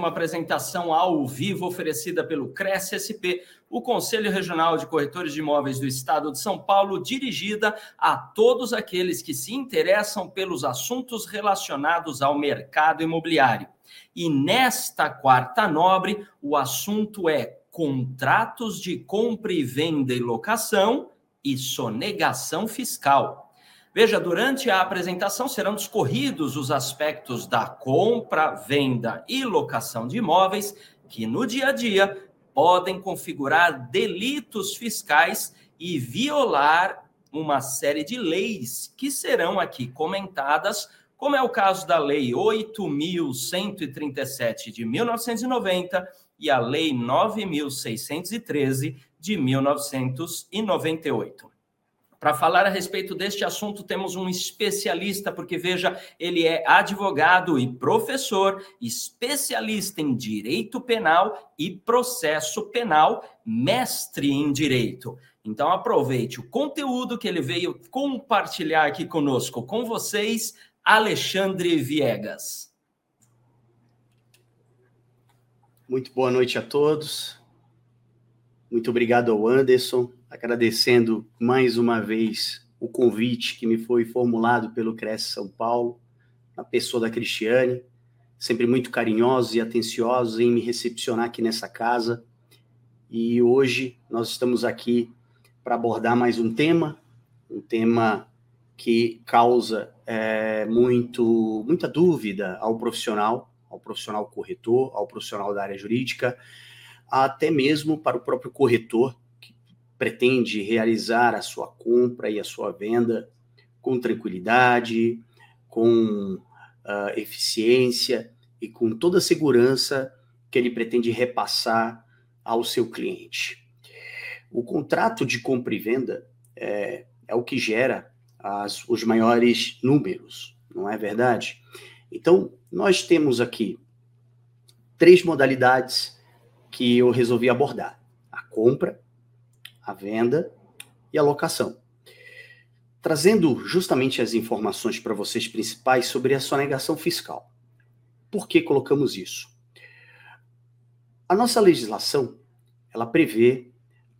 Uma apresentação ao vivo oferecida pelo Cresce SP, o Conselho Regional de Corretores de Imóveis do Estado de São Paulo, dirigida a todos aqueles que se interessam pelos assuntos relacionados ao mercado imobiliário. E nesta quarta nobre, o assunto é contratos de compra e venda e locação e sonegação fiscal. Veja, durante a apresentação serão discorridos os aspectos da compra, venda e locação de imóveis que no dia a dia podem configurar delitos fiscais e violar uma série de leis que serão aqui comentadas, como é o caso da Lei 8.137 de 1990 e a Lei 9.613 de 1998. Para falar a respeito deste assunto, temos um especialista, porque veja, ele é advogado e professor, especialista em direito penal e processo penal, mestre em direito. Então aproveite o conteúdo que ele veio compartilhar aqui conosco, com vocês, Alexandre Viegas. Muito boa noite a todos. Muito obrigado ao Anderson agradecendo mais uma vez o convite que me foi formulado pelo Cresce São Paulo, na pessoa da Cristiane, sempre muito carinhosos e atenciosos em me recepcionar aqui nessa casa. E hoje nós estamos aqui para abordar mais um tema, um tema que causa é, muito, muita dúvida ao profissional, ao profissional corretor, ao profissional da área jurídica, até mesmo para o próprio corretor, pretende realizar a sua compra e a sua venda com tranquilidade, com uh, eficiência e com toda a segurança que ele pretende repassar ao seu cliente. O contrato de compra e venda é, é o que gera as, os maiores números, não é verdade? Então, nós temos aqui três modalidades que eu resolvi abordar: a compra, a venda e a locação. Trazendo justamente as informações para vocês principais sobre a sonegação fiscal. Por que colocamos isso? A nossa legislação, ela prevê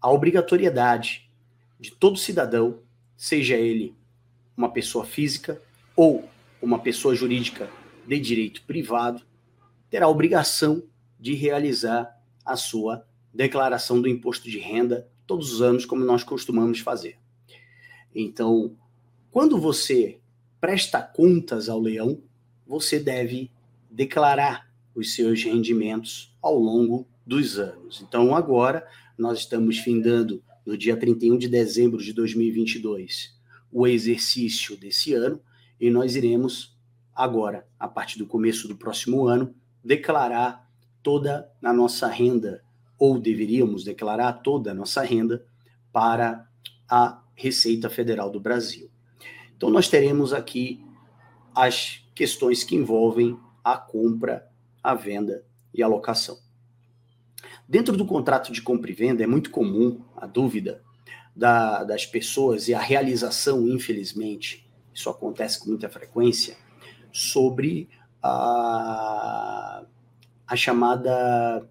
a obrigatoriedade de todo cidadão, seja ele uma pessoa física ou uma pessoa jurídica de direito privado, ter a obrigação de realizar a sua declaração do imposto de renda todos os anos, como nós costumamos fazer. Então, quando você presta contas ao leão, você deve declarar os seus rendimentos ao longo dos anos. Então, agora, nós estamos findando no dia 31 de dezembro de 2022 o exercício desse ano e nós iremos agora, a partir do começo do próximo ano, declarar toda a nossa renda ou deveríamos declarar toda a nossa renda para a Receita Federal do Brasil. Então, nós teremos aqui as questões que envolvem a compra, a venda e a locação. Dentro do contrato de compra e venda, é muito comum a dúvida da, das pessoas e a realização, infelizmente, isso acontece com muita frequência, sobre a, a chamada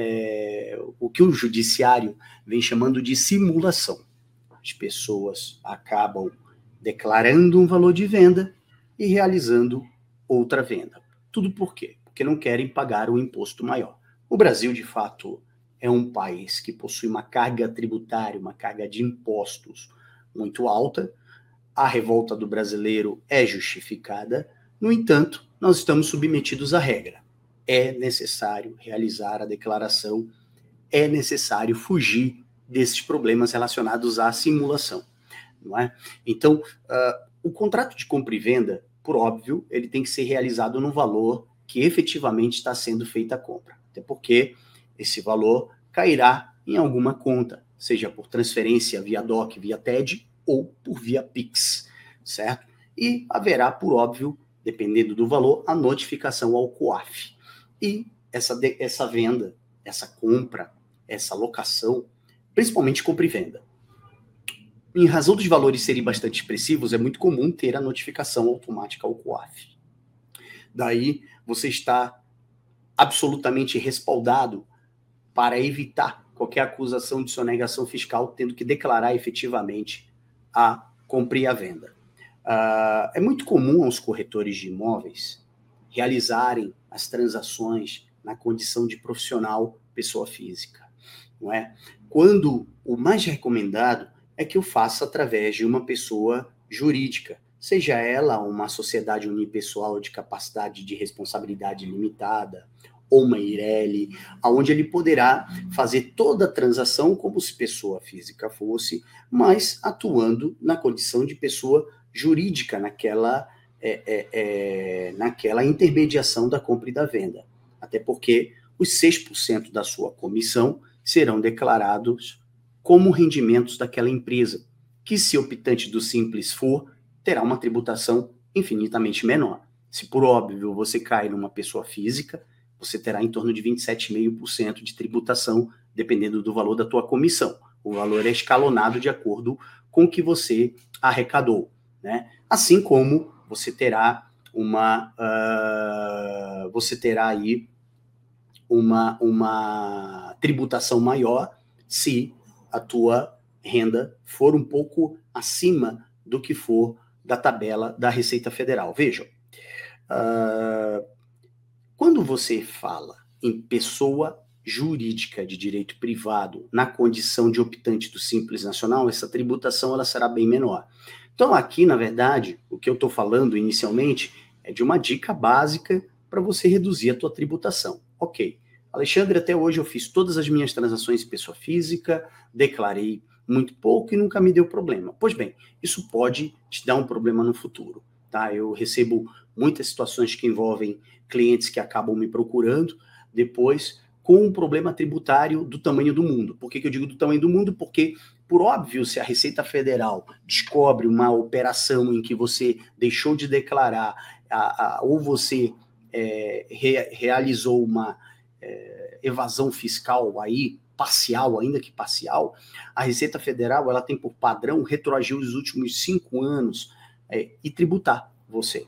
é, o que o judiciário vem chamando de simulação. As pessoas acabam declarando um valor de venda e realizando outra venda. Tudo por quê? Porque não querem pagar um imposto maior. O Brasil, de fato, é um país que possui uma carga tributária, uma carga de impostos muito alta. A revolta do brasileiro é justificada, no entanto, nós estamos submetidos à regra é necessário realizar a declaração, é necessário fugir desses problemas relacionados à simulação, não é? Então, uh, o contrato de compra e venda, por óbvio, ele tem que ser realizado no valor que efetivamente está sendo feita a compra, até porque esse valor cairá em alguma conta, seja por transferência via DOC, via TED ou por via PIX, certo? E haverá, por óbvio, dependendo do valor, a notificação ao COAF. E essa, essa venda, essa compra, essa locação, principalmente compra e venda. Em razão dos valores serem bastante expressivos, é muito comum ter a notificação automática ao COAF. Daí você está absolutamente respaldado para evitar qualquer acusação de sonegação fiscal, tendo que declarar efetivamente a compra e a venda. Uh, é muito comum aos corretores de imóveis realizarem as transações na condição de profissional pessoa física, não é? Quando o mais recomendado é que eu faça através de uma pessoa jurídica, seja ela uma sociedade unipessoal de capacidade de responsabilidade limitada, ou uma IRELI, aonde ele poderá fazer toda a transação como se pessoa física fosse, mas atuando na condição de pessoa jurídica naquela, é, é, é, naquela intermediação da compra e da venda. Até porque os 6% da sua comissão serão declarados como rendimentos daquela empresa, que, se optante do simples for, terá uma tributação infinitamente menor. Se por óbvio você cai numa pessoa física, você terá em torno de 27,5% de tributação, dependendo do valor da tua comissão. O valor é escalonado de acordo com o que você arrecadou, né? Assim como você terá uma, uh, você terá aí uma, uma tributação maior se a tua renda for um pouco acima do que for da tabela da Receita Federal. Vejam, uh, quando você fala em pessoa jurídica de direito privado na condição de optante do Simples Nacional, essa tributação ela será bem menor. Então, aqui, na verdade, o que eu estou falando inicialmente é de uma dica básica para você reduzir a tua tributação. Ok. Alexandre, até hoje eu fiz todas as minhas transações em pessoa física, declarei muito pouco e nunca me deu problema. Pois bem, isso pode te dar um problema no futuro. Tá? Eu recebo muitas situações que envolvem clientes que acabam me procurando depois com um problema tributário do tamanho do mundo. Por que, que eu digo do tamanho do mundo? Porque, por óbvio, se a Receita Federal descobre uma operação em que você deixou de declarar a, a, ou você é, re, realizou uma é, evasão fiscal aí parcial, ainda que parcial, a Receita Federal ela tem por padrão retroagir os últimos cinco anos é, e tributar você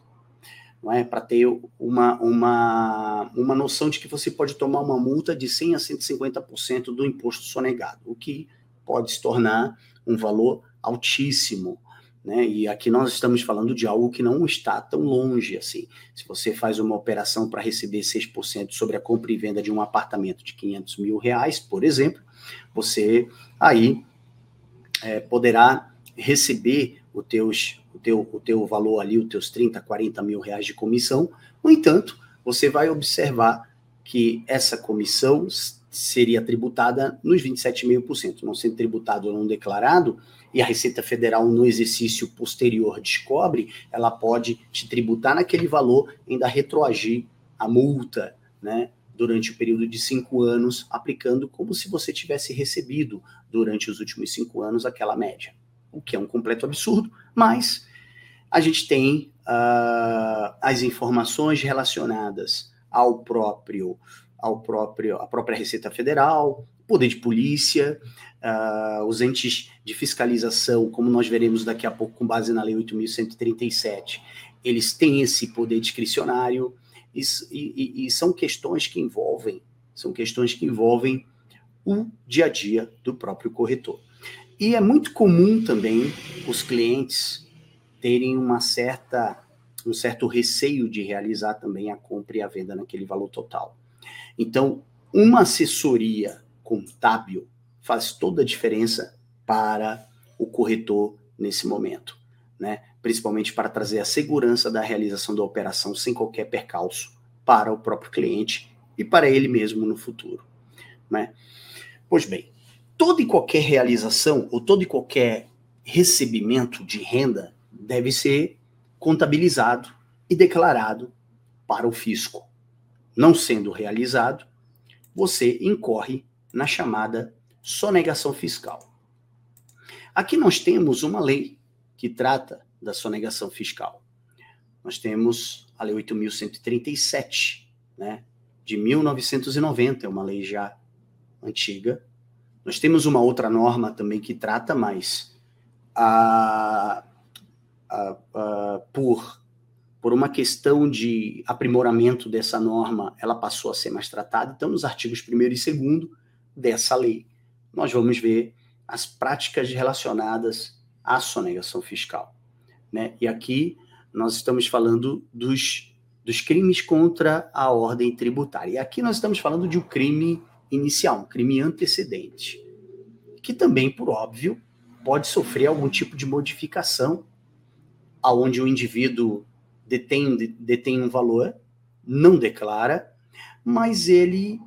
não é? Para ter uma, uma, uma noção de que você pode tomar uma multa de 100 a 150% do imposto sonegado, o que pode se tornar um valor altíssimo. Né? E aqui nós estamos falando de algo que não está tão longe assim. Se você faz uma operação para receber 6% sobre a compra e venda de um apartamento de 500 mil reais, por exemplo, você aí é, poderá receber os teus o teu, o teu valor ali, os teus 30, 40 mil reais de comissão. No entanto, você vai observar que essa comissão seria tributada nos 27,5%, não sendo tributado ou não declarado, e a Receita Federal no exercício posterior descobre, ela pode te tributar naquele valor, ainda retroagir a multa, né, durante o período de cinco anos, aplicando como se você tivesse recebido durante os últimos cinco anos aquela média o que é um completo absurdo, mas a gente tem uh, as informações relacionadas ao próprio, ao próprio, a própria Receita Federal, poder de polícia, uh, os entes de fiscalização, como nós veremos daqui a pouco com base na Lei 8.137, eles têm esse poder discricionário e, e, e são questões que envolvem, são questões que envolvem o dia a dia do próprio corretor. E é muito comum também os clientes terem uma certa, um certo receio de realizar também a compra e a venda naquele valor total. Então, uma assessoria contábil faz toda a diferença para o corretor nesse momento, né? Principalmente para trazer a segurança da realização da operação sem qualquer percalço para o próprio cliente e para ele mesmo no futuro, né? Pois bem, toda e qualquer realização ou todo e qualquer recebimento de renda deve ser contabilizado e declarado para o fisco. Não sendo realizado, você incorre na chamada sonegação fiscal. Aqui nós temos uma lei que trata da sonegação fiscal. Nós temos a Lei 8.137, né, de 1990, é uma lei já antiga, nós temos uma outra norma também que trata mais a, a, a, por por uma questão de aprimoramento dessa norma, ela passou a ser mais tratada. Então, nos artigos 1 e 2 dessa lei, nós vamos ver as práticas relacionadas à sonegação fiscal. Né? E aqui nós estamos falando dos, dos crimes contra a ordem tributária. E aqui nós estamos falando de um crime inicial, um crime antecedente, que também, por óbvio, pode sofrer algum tipo de modificação, aonde o indivíduo detém, detém um valor, não declara, mas ele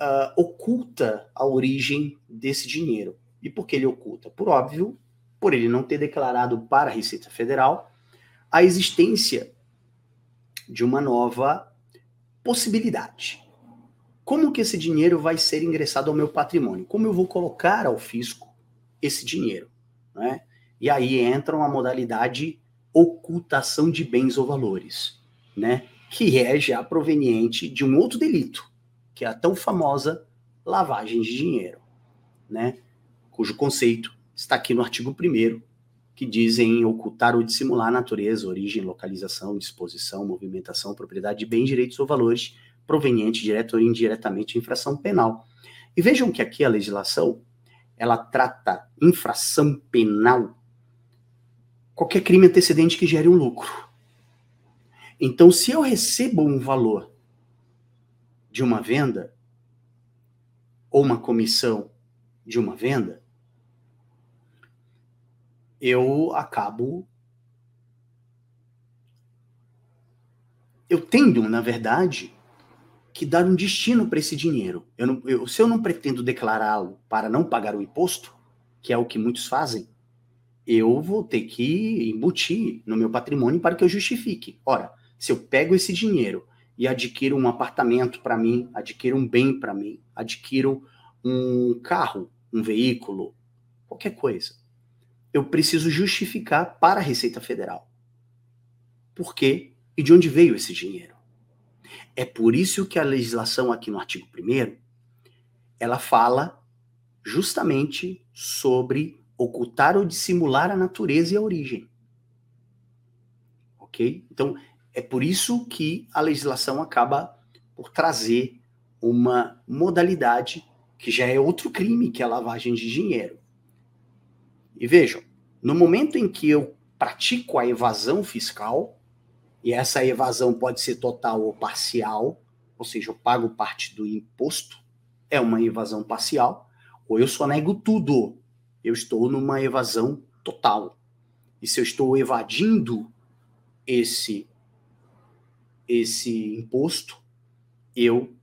uh, oculta a origem desse dinheiro. E por que ele oculta? Por óbvio, por ele não ter declarado para a Receita Federal a existência de uma nova possibilidade. Como que esse dinheiro vai ser ingressado ao meu patrimônio? Como eu vou colocar ao fisco esse dinheiro? Né? E aí entra uma modalidade ocultação de bens ou valores, né? que é já proveniente de um outro delito, que é a tão famosa lavagem de dinheiro, né? cujo conceito está aqui no artigo 1 que dizem ocultar ou dissimular a natureza, origem, localização, disposição, movimentação, propriedade de bens, direitos ou valores provenientes direto ou indiretamente de infração penal. E vejam que aqui a legislação ela trata infração penal qualquer crime antecedente que gere um lucro. Então, se eu recebo um valor de uma venda, ou uma comissão de uma venda, eu acabo. Eu tendo, na verdade, que dar um destino para esse dinheiro. Eu não, eu, se eu não pretendo declará-lo para não pagar o imposto, que é o que muitos fazem, eu vou ter que embutir no meu patrimônio para que eu justifique. Ora, se eu pego esse dinheiro e adquiro um apartamento para mim, adquiro um bem para mim, adquiro um carro, um veículo, qualquer coisa, eu preciso justificar para a Receita Federal. Por quê e de onde veio esse dinheiro? É por isso que a legislação aqui no artigo 1 ela fala justamente sobre ocultar ou dissimular a natureza e a origem. Ok? Então, é por isso que a legislação acaba por trazer uma modalidade que já é outro crime, que é a lavagem de dinheiro. E vejam, no momento em que eu pratico a evasão fiscal, e essa evasão pode ser total ou parcial, ou seja, eu pago parte do imposto, é uma evasão parcial, ou eu só nego tudo, eu estou numa evasão total. E se eu estou evadindo esse esse imposto, eu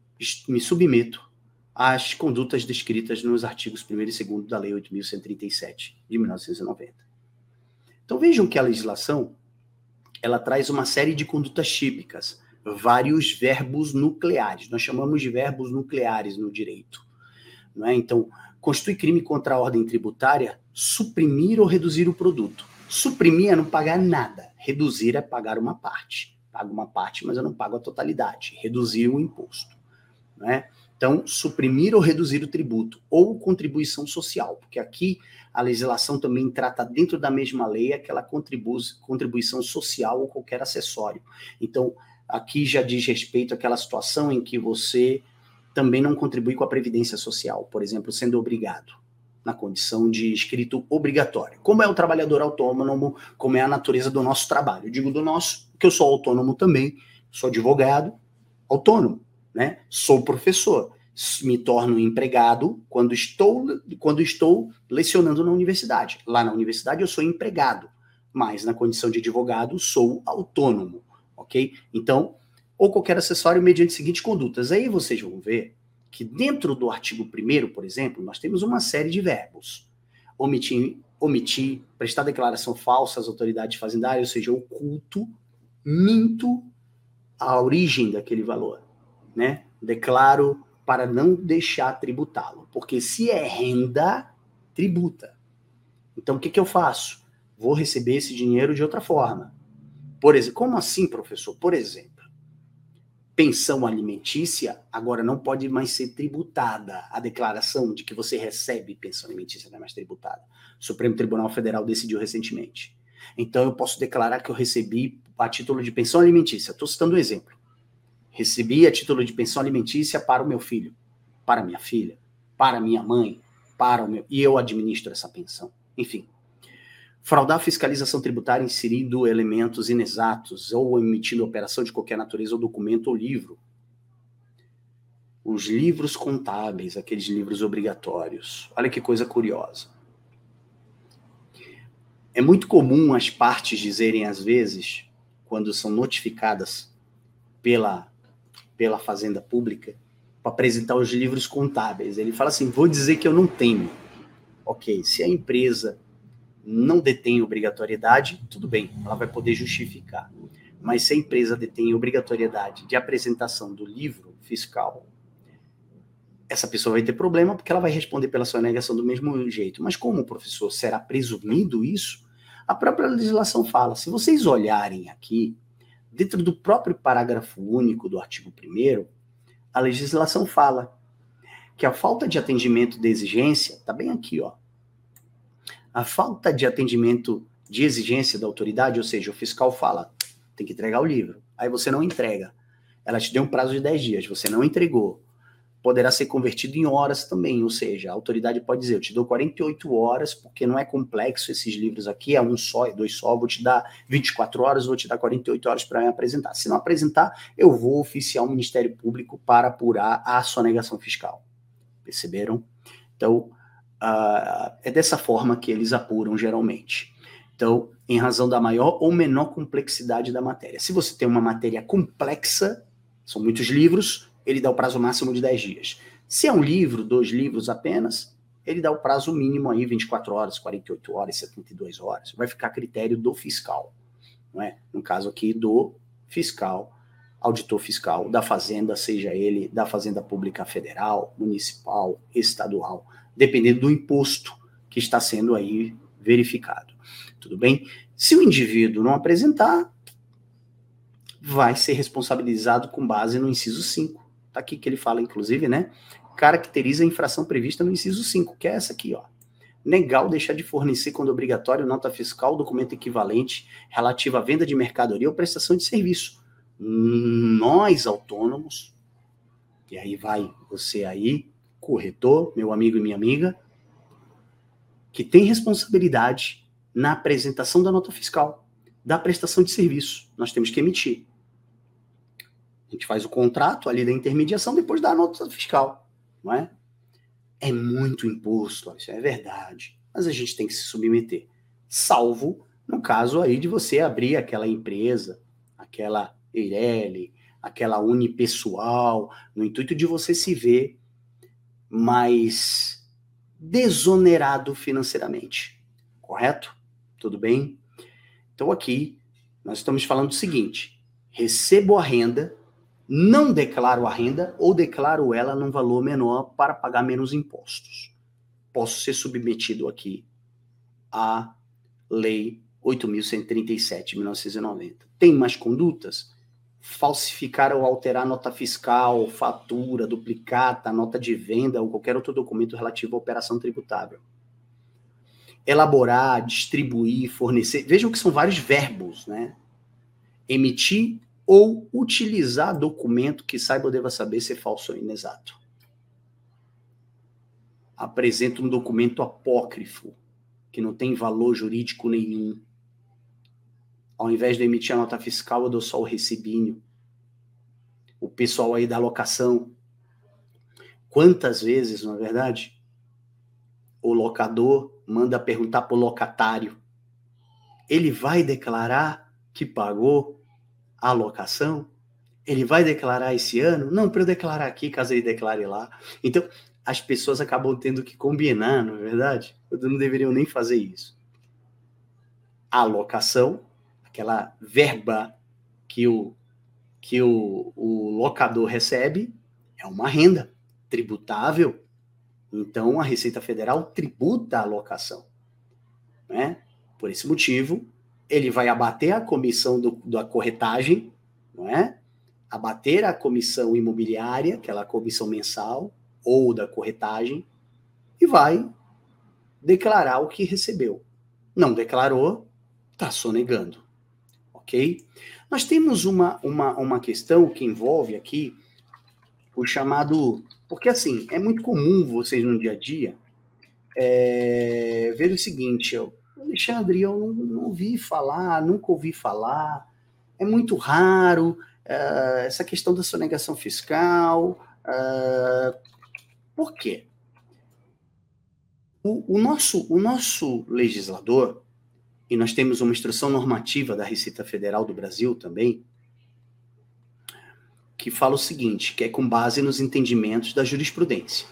me submeto às condutas descritas nos artigos 1 e 2 da Lei 8.137 de 1990. Então vejam que a legislação ela traz uma série de condutas típicas, vários verbos nucleares. Nós chamamos de verbos nucleares no direito. Não é? Então, constitui crime contra a ordem tributária suprimir ou reduzir o produto. Suprimir é não pagar nada, reduzir é pagar uma parte. Pago uma parte, mas eu não pago a totalidade. Reduzir o imposto. Né? Então, suprimir ou reduzir o tributo, ou contribuição social, porque aqui a legislação também trata dentro da mesma lei aquela contribuição social ou qualquer acessório. Então, aqui já diz respeito àquela situação em que você também não contribui com a previdência social, por exemplo, sendo obrigado na condição de escrito obrigatório. Como é o trabalhador autônomo, como é a natureza do nosso trabalho. Eu digo do nosso, que eu sou autônomo também, sou advogado, autônomo, né? Sou professor, me torno empregado quando estou quando estou lecionando na universidade. Lá na universidade eu sou empregado, mas na condição de advogado sou autônomo, OK? Então, ou qualquer acessório mediante seguintes condutas. Aí vocês vão ver que dentro do artigo 1 por exemplo, nós temos uma série de verbos. Omitir, omitir, prestar declaração falsa às autoridades fazendárias, ou seja, oculto, minto a origem daquele valor, né? Declaro para não deixar tributá-lo, porque se é renda, tributa. Então o que, que eu faço? Vou receber esse dinheiro de outra forma. Por exemplo, como assim, professor? Por exemplo, pensão alimentícia agora não pode mais ser tributada. A declaração de que você recebe pensão alimentícia não é mais tributada. O Supremo Tribunal Federal decidiu recentemente. Então eu posso declarar que eu recebi a título de pensão alimentícia. Estou citando um exemplo. Recebi a título de pensão alimentícia para o meu filho, para minha filha, para minha mãe, para o meu. E eu administro essa pensão. Enfim. Fraudar a fiscalização tributária inserindo elementos inexatos ou emitindo operação de qualquer natureza ou documento ou livro. Os livros contábeis, aqueles livros obrigatórios. Olha que coisa curiosa. É muito comum as partes dizerem, às vezes, quando são notificadas pela, pela Fazenda Pública, para apresentar os livros contábeis. Ele fala assim: vou dizer que eu não tenho. Ok, se a empresa não detém obrigatoriedade, tudo bem, ela vai poder justificar. Mas se a empresa detém obrigatoriedade de apresentação do livro fiscal, essa pessoa vai ter problema porque ela vai responder pela sua negação do mesmo jeito. Mas como, professor, será presumido isso? A própria legislação fala. Se vocês olharem aqui, dentro do próprio parágrafo único do artigo 1 a legislação fala que a falta de atendimento de exigência, está bem aqui, ó. A falta de atendimento de exigência da autoridade, ou seja, o fiscal fala, tem que entregar o livro. Aí você não entrega. Ela te deu um prazo de 10 dias, você não entregou poderá ser convertido em horas também, ou seja, a autoridade pode dizer, eu te dou 48 horas, porque não é complexo esses livros aqui, é um só, é dois só, vou te dar 24 horas, vou te dar 48 horas para me apresentar. Se não apresentar, eu vou oficiar o Ministério Público para apurar a sonegação fiscal. Perceberam? Então, uh, é dessa forma que eles apuram geralmente. Então, em razão da maior ou menor complexidade da matéria. Se você tem uma matéria complexa, são muitos livros, ele dá o prazo máximo de 10 dias. Se é um livro, dois livros apenas, ele dá o prazo mínimo aí, 24 horas, 48 horas, 72 horas. Vai ficar a critério do fiscal, não é? No caso aqui, do fiscal, auditor fiscal da Fazenda, seja ele da Fazenda Pública Federal, Municipal, Estadual, dependendo do imposto que está sendo aí verificado. Tudo bem? Se o indivíduo não apresentar, vai ser responsabilizado com base no inciso 5 Tá aqui que ele fala, inclusive, né? Caracteriza a infração prevista no inciso 5, que é essa aqui, ó. Negar ou deixar de fornecer, quando obrigatório, nota fiscal, documento equivalente relativo à venda de mercadoria ou prestação de serviço. Nós, autônomos, e aí vai você aí, corretor, meu amigo e minha amiga, que tem responsabilidade na apresentação da nota fiscal, da prestação de serviço. Nós temos que emitir. A gente faz o contrato ali da intermediação, depois dá a nota fiscal, não é? É muito imposto, isso é verdade. Mas a gente tem que se submeter. Salvo no caso aí de você abrir aquela empresa, aquela Eireli, aquela unipessoal, no intuito de você se ver mais desonerado financeiramente. Correto? Tudo bem? Então aqui nós estamos falando o seguinte: recebo a renda não declaro a renda ou declaro ela num valor menor para pagar menos impostos. Posso ser submetido aqui à Lei 8.137 de 1990. Tem mais condutas? Falsificar ou alterar nota fiscal, fatura, duplicata, nota de venda ou qualquer outro documento relativo à operação tributável. Elaborar, distribuir, fornecer. Vejam que são vários verbos, né? Emitir ou utilizar documento que saiba ou deva saber ser falso ou inexato. Apresenta um documento apócrifo, que não tem valor jurídico nenhum. Ao invés de emitir a nota fiscal, eu dou só o recibinho. O pessoal aí da locação. Quantas vezes, não é verdade? O locador manda perguntar para o locatário. Ele vai declarar que pagou alocação, ele vai declarar esse ano? Não, para eu declarar aqui, caso ele declare lá. Então, as pessoas acabam tendo que combinar, não é verdade? Não deveriam nem fazer isso. Alocação, aquela verba que o, que o, o locador recebe, é uma renda tributável. Então, a Receita Federal tributa a alocação. Né? Por esse motivo, ele vai abater a comissão do, da corretagem, não é? Abater a comissão imobiliária, aquela comissão mensal, ou da corretagem, e vai declarar o que recebeu. Não declarou, está sonegando, ok? Nós temos uma, uma, uma questão que envolve aqui o chamado. Porque, assim, é muito comum vocês no dia a dia é, ver o seguinte: eu, Alexandre, eu não, não ouvi falar, nunca ouvi falar, é muito raro uh, essa questão da sonegação fiscal. Uh, por quê? O, o, nosso, o nosso legislador, e nós temos uma instrução normativa da Receita Federal do Brasil também, que fala o seguinte, que é com base nos entendimentos da jurisprudência.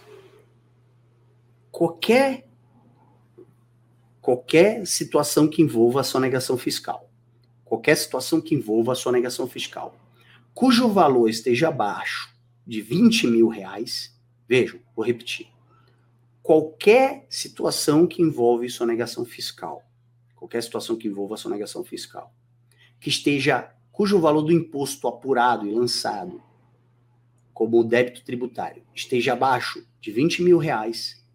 Qualquer qualquer situação que envolva a sonegação fiscal, qualquer situação que envolva a sonegação fiscal, cujo valor esteja abaixo de 20 mil reais, vejam, vou repetir, qualquer situação que envolve sonegação fiscal, qualquer situação que envolva sonegação fiscal, que esteja, cujo valor do imposto apurado e lançado como débito tributário esteja abaixo de 20 mil reais,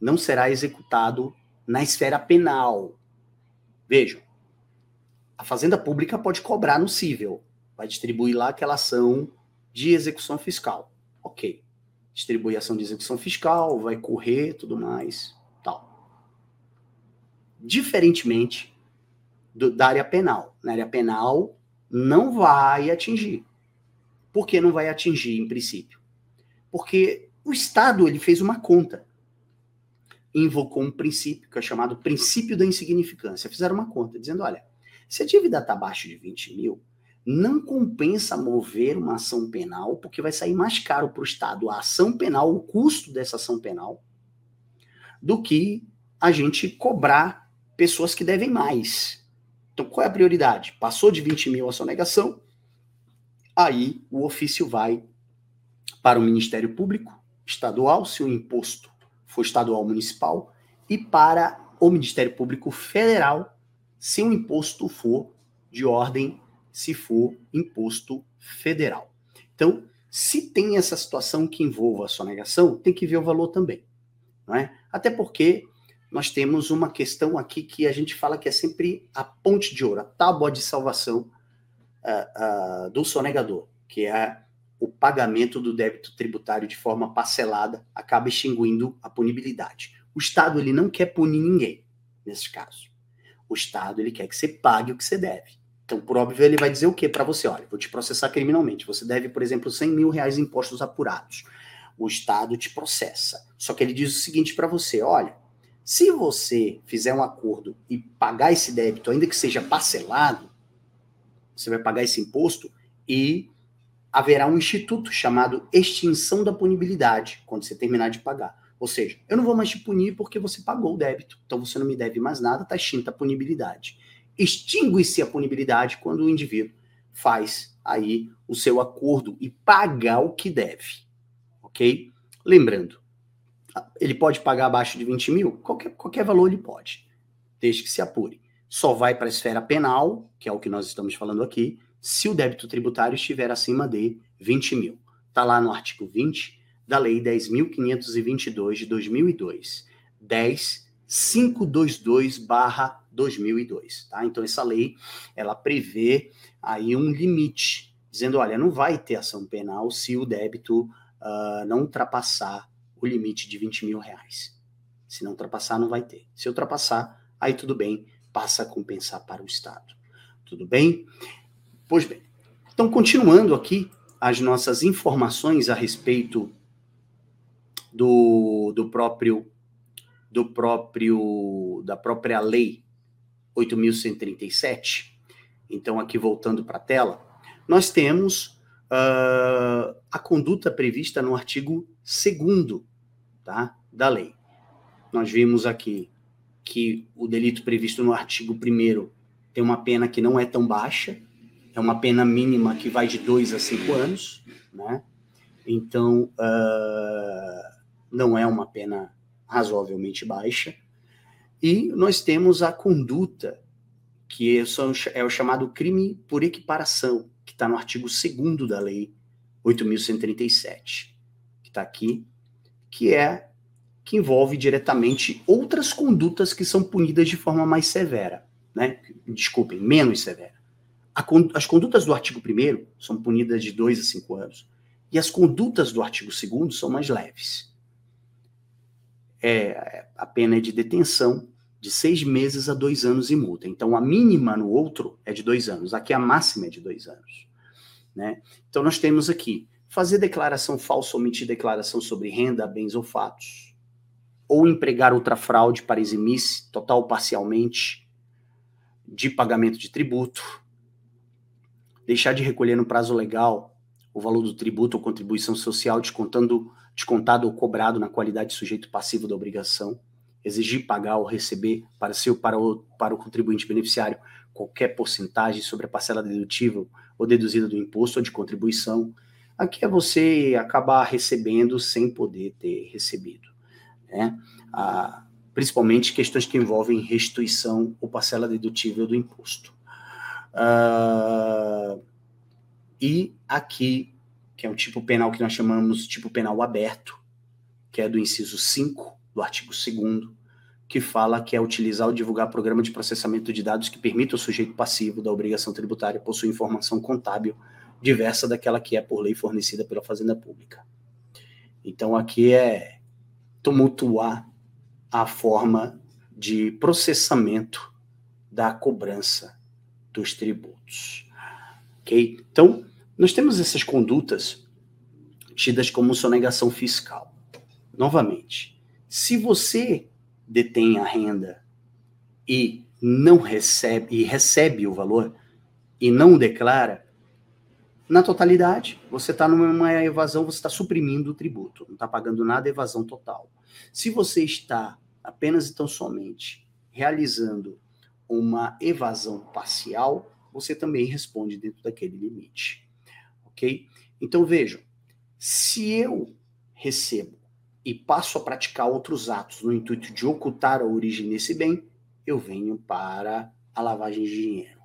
não será executado na esfera penal. Vejam, a Fazenda Pública pode cobrar no cível, vai distribuir lá aquela ação de execução fiscal. Ok. Distribui ação de execução fiscal, vai correr, tudo mais, tal. Diferentemente do, da área penal. Na área penal, não vai atingir. Por que não vai atingir, em princípio? Porque o Estado ele fez uma conta invocou um princípio, que é chamado princípio da insignificância. Fizeram uma conta, dizendo: olha, se a dívida está abaixo de 20 mil, não compensa mover uma ação penal, porque vai sair mais caro para o Estado a ação penal, o custo dessa ação penal, do que a gente cobrar pessoas que devem mais. Então, qual é a prioridade? Passou de 20 mil a sonegação, aí o ofício vai para o Ministério Público Estadual, se o imposto for estadual municipal, e para o Ministério Público Federal, se o imposto for de ordem, se for imposto federal. Então, se tem essa situação que envolva a sonegação, tem que ver o valor também. Não é? Até porque nós temos uma questão aqui que a gente fala que é sempre a ponte de ouro, a tábua de salvação uh, uh, do sonegador, que é o pagamento do débito tributário de forma parcelada acaba extinguindo a punibilidade. O Estado ele não quer punir ninguém nesse caso. O Estado ele quer que você pague o que você deve. Então, por óbvio, ele vai dizer o quê para você? Olha, vou te processar criminalmente. Você deve, por exemplo, 100 mil reais em impostos apurados. O Estado te processa. Só que ele diz o seguinte para você: olha, se você fizer um acordo e pagar esse débito, ainda que seja parcelado, você vai pagar esse imposto e haverá um instituto chamado extinção da punibilidade, quando você terminar de pagar. Ou seja, eu não vou mais te punir porque você pagou o débito, então você não me deve mais nada, está extinta a punibilidade. Extingue-se a punibilidade quando o indivíduo faz aí o seu acordo e paga o que deve, ok? Lembrando, ele pode pagar abaixo de 20 mil? Qualquer, qualquer valor ele pode, desde que se apure. Só vai para a esfera penal, que é o que nós estamos falando aqui, se o débito tributário estiver acima de 20 mil. Está lá no artigo 20 da Lei 10.522 de 2002. 10.522/2002, tá? Então essa lei, ela prevê aí um limite, dizendo, olha, não vai ter ação penal se o débito uh, não ultrapassar o limite de 20 mil reais. Se não ultrapassar, não vai ter. Se ultrapassar, aí tudo bem, passa a compensar para o Estado. Tudo bem? Pois bem, então continuando aqui as nossas informações a respeito do, do próprio do próprio da própria lei 8137. Então aqui voltando para a tela, nós temos uh, a conduta prevista no artigo 2 tá, da lei. Nós vimos aqui que o delito previsto no artigo 1 tem uma pena que não é tão baixa, é uma pena mínima que vai de dois a cinco anos, né? Então, uh, não é uma pena razoavelmente baixa. E nós temos a conduta, que é o chamado crime por equiparação, que está no artigo 2 da Lei 8.137, que está aqui, que é que envolve diretamente outras condutas que são punidas de forma mais severa. né? Desculpem, menos severa. As condutas do artigo 1 são punidas de 2 a 5 anos. E as condutas do artigo 2 são mais leves. É, a pena é de detenção de seis meses a dois anos e multa. Então, a mínima no outro é de dois anos. Aqui, a máxima é de dois anos. Né? Então, nós temos aqui fazer declaração falsa ou omitir declaração sobre renda, bens ou fatos, ou empregar outra fraude para eximir-se, total ou parcialmente, de pagamento de tributo, deixar de recolher no prazo legal o valor do tributo ou contribuição social descontando, descontado ou cobrado na qualidade de sujeito passivo da obrigação, exigir pagar ou receber para, seu, para, o, para o contribuinte beneficiário qualquer porcentagem sobre a parcela dedutível ou deduzida do imposto ou de contribuição. Aqui é você acabar recebendo sem poder ter recebido. Né? Ah, principalmente questões que envolvem restituição ou parcela dedutível do imposto. Ah, e aqui, que é um tipo penal que nós chamamos tipo penal aberto, que é do inciso 5 do artigo 2 que fala que é utilizar ou divulgar programa de processamento de dados que permita ao sujeito passivo da obrigação tributária possuir informação contábil diversa daquela que é por lei fornecida pela Fazenda Pública. Então aqui é tumultuar a forma de processamento da cobrança dos tributos. Ok? Então, nós temos essas condutas tidas como sonegação fiscal. Novamente, se você detém a renda e não recebe e recebe o valor e não declara, na totalidade, você está numa evasão, você está suprimindo o tributo, não está pagando nada, evasão total. Se você está apenas e tão somente realizando uma evasão parcial, você também responde dentro daquele limite. Ok? Então vejam, se eu recebo e passo a praticar outros atos no intuito de ocultar a origem desse bem, eu venho para a lavagem de dinheiro.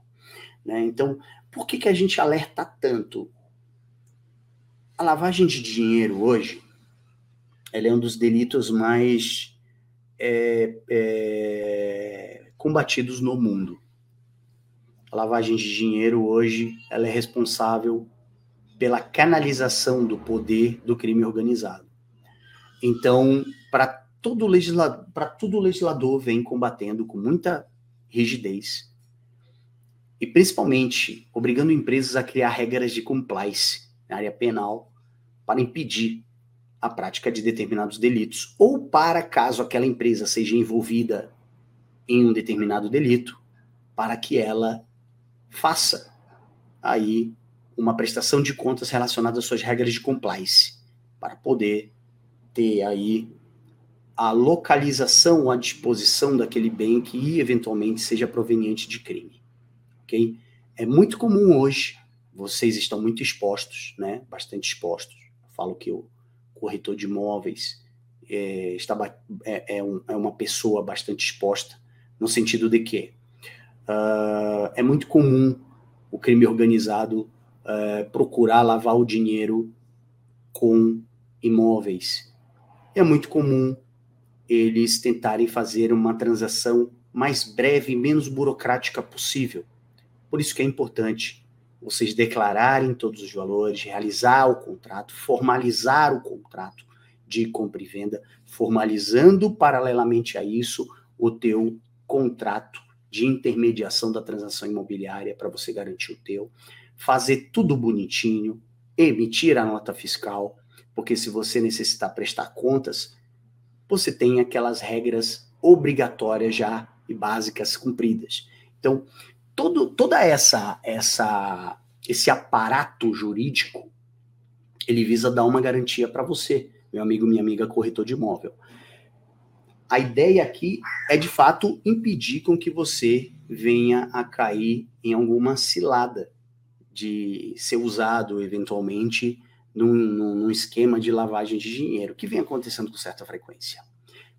Né? Então, por que, que a gente alerta tanto? A lavagem de dinheiro hoje ela é um dos delitos mais é, é, combatidos no mundo. A lavagem de dinheiro hoje ela é responsável pela canalização do poder do crime organizado. Então, para todo, legislador, todo legislador vem combatendo com muita rigidez e principalmente obrigando empresas a criar regras de compliance na área penal para impedir a prática de determinados delitos ou para caso aquela empresa seja envolvida em um determinado delito, para que ela faça aí uma prestação de contas relacionada às suas regras de compliance, para poder ter aí a localização, a disposição daquele bem que eventualmente seja proveniente de crime. Ok? É muito comum hoje, vocês estão muito expostos, né? Bastante expostos. Eu falo que o corretor de imóveis é, está, é, é, um, é, uma pessoa bastante exposta, no sentido de que uh, é muito comum o crime organizado uh, procurar lavar o dinheiro com imóveis é muito comum eles tentarem fazer uma transação mais breve e menos burocrática possível. Por isso que é importante vocês declararem todos os valores, realizar o contrato, formalizar o contrato de compra e venda, formalizando paralelamente a isso o teu contrato de intermediação da transação imobiliária para você garantir o teu, fazer tudo bonitinho, emitir a nota fiscal, porque se você necessitar prestar contas, você tem aquelas regras obrigatórias já e básicas cumpridas. Então, todo, toda essa essa esse aparato jurídico, ele visa dar uma garantia para você, meu amigo, minha amiga corretor de imóvel. A ideia aqui é de fato impedir com que você venha a cair em alguma cilada de ser usado eventualmente num, num, esquema de lavagem de dinheiro, que vem acontecendo com certa frequência,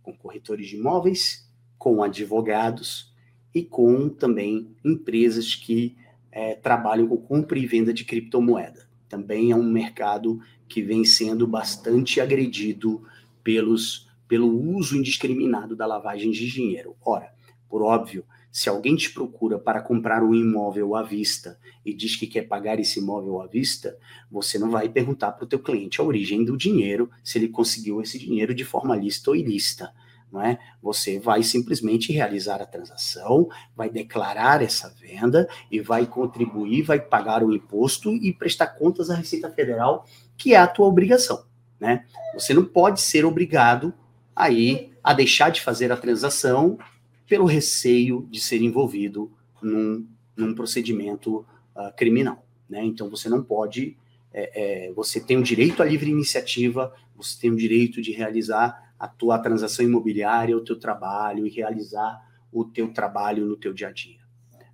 com corretores de imóveis, com advogados e com também empresas que é, trabalham com compra e venda de criptomoeda. Também é um mercado que vem sendo bastante agredido pelos, pelo uso indiscriminado da lavagem de dinheiro. Ora, por óbvio, Se alguém te procura para comprar um imóvel à vista e diz que quer pagar esse imóvel à vista, você não vai perguntar para o teu cliente a origem do dinheiro, se ele conseguiu esse dinheiro de forma lícita ou ilícita. Não é? Você vai simplesmente realizar a transação, vai declarar essa venda e vai contribuir, vai pagar o imposto e prestar contas à Receita Federal, que é a tua obrigação. Né? Você não pode ser obrigado aí a deixar de fazer a transação pelo receio de ser envolvido num, num procedimento uh, criminal. Né? Então você não pode, é, é, você tem o direito à livre iniciativa, você tem o direito de realizar a tua transação imobiliária, o teu trabalho e realizar o teu trabalho no teu dia a dia.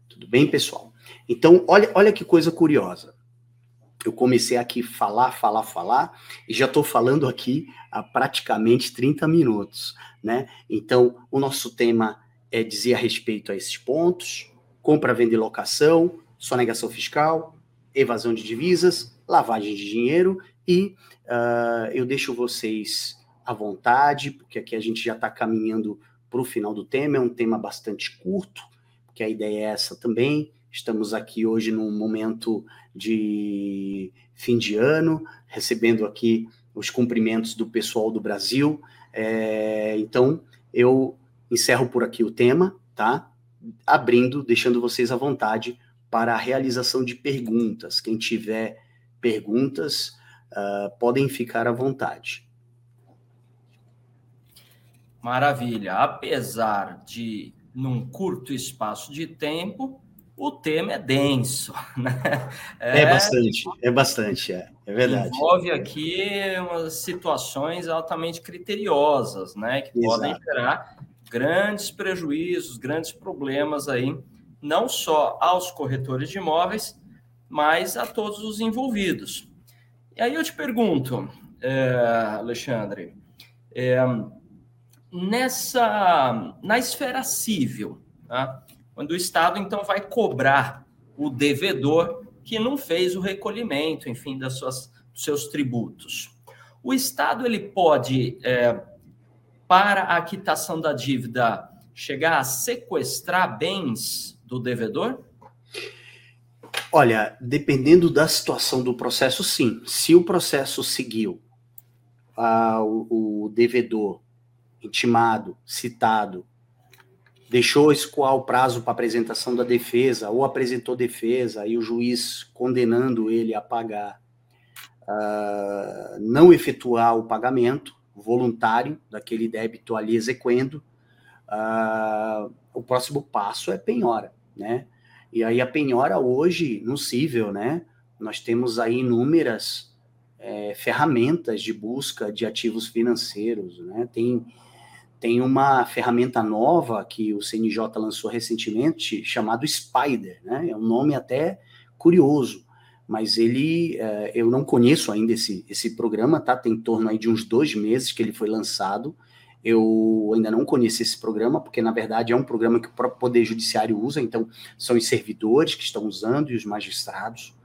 Tudo bem, pessoal? Então, olha, olha que coisa curiosa. Eu comecei aqui a falar, falar, falar, e já estou falando aqui há praticamente 30 minutos, né? Então, o nosso tema é dizer a respeito a esses pontos: compra, venda e locação, sonegação fiscal, evasão de divisas, lavagem de dinheiro e uh, eu deixo vocês à vontade, porque aqui a gente já está caminhando para o final do tema, é um tema bastante curto, porque a ideia é essa também. Estamos aqui hoje num momento de fim de ano, recebendo aqui os cumprimentos do pessoal do Brasil. É, então, eu encerro por aqui o tema, tá? Abrindo, deixando vocês à vontade para a realização de perguntas. Quem tiver perguntas, uh, podem ficar à vontade. Maravilha. Apesar de, num curto espaço de tempo, o tema é denso, né? É, é bastante, é bastante, é, é verdade. Envolve aqui umas situações altamente criteriosas, né? Que Exato. podem gerar grandes prejuízos, grandes problemas aí, não só aos corretores de imóveis, mas a todos os envolvidos. E aí eu te pergunto, é, Alexandre, é, nessa na esfera civil, tá? Quando o Estado então vai cobrar o devedor que não fez o recolhimento, enfim, das suas, dos seus tributos. O Estado ele pode é, para a quitação da dívida chegar a sequestrar bens do devedor? Olha, dependendo da situação do processo, sim. Se o processo seguiu, ah, o, o, devedor intimado, citado, deixou escoar o prazo para apresentação da defesa, ou apresentou defesa e o juiz condenando ele a pagar, ah, não efetuar o pagamento, voluntário daquele débito ali exequendo, uh, o próximo passo é penhora, né? E aí a penhora hoje, no cível, né? Nós temos aí inúmeras é, ferramentas de busca de ativos financeiros, né? Tem, tem uma ferramenta nova que o CNJ lançou recentemente, chamado Spider, né? É um nome até curioso, mas ele, é, eu não conheço ainda esse, esse programa, tá? Tem em torno aí de uns dois meses que ele foi lançado. Eu ainda não conheci esse programa, porque na verdade é um programa que o próprio Poder Judiciário usa, então são os servidores que estão usando e os magistrados